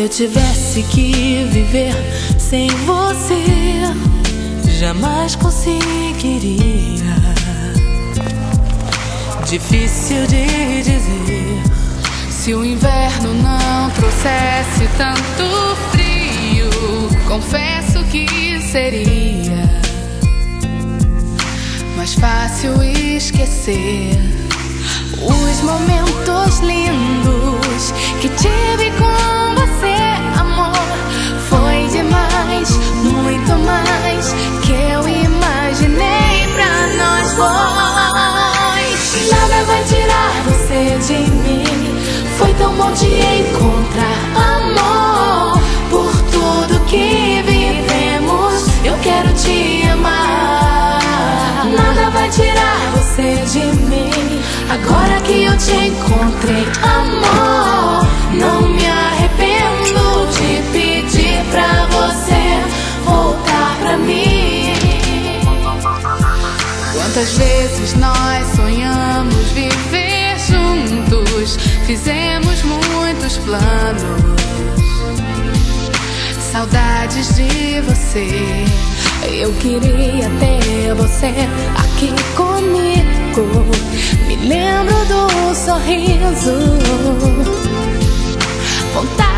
Se eu tivesse que viver sem você, jamais conseguiria. Difícil de dizer. Se o inverno não trouxesse tanto frio, confesso que seria mais fácil esquecer os momentos lindos que tive Te encontrar, amor. Por tudo que vivemos, eu quero te amar. Nada vai tirar você de mim. Agora que eu te encontrei, amor, não me arrependo de pedir pra você voltar pra mim. Quantas vezes nós sonhamos viver juntos, fizemos muitos planos. Saudades de você. Eu queria ter você aqui comigo. Me lembro do sorriso, vontade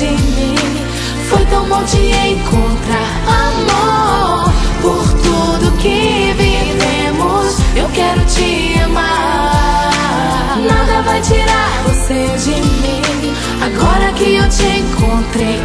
de mim. Foi tão bom te encontrar, amor. Por tudo que vivemos, eu quero te amar. Nada vai tirar você de mim. Agora que eu te encontrei.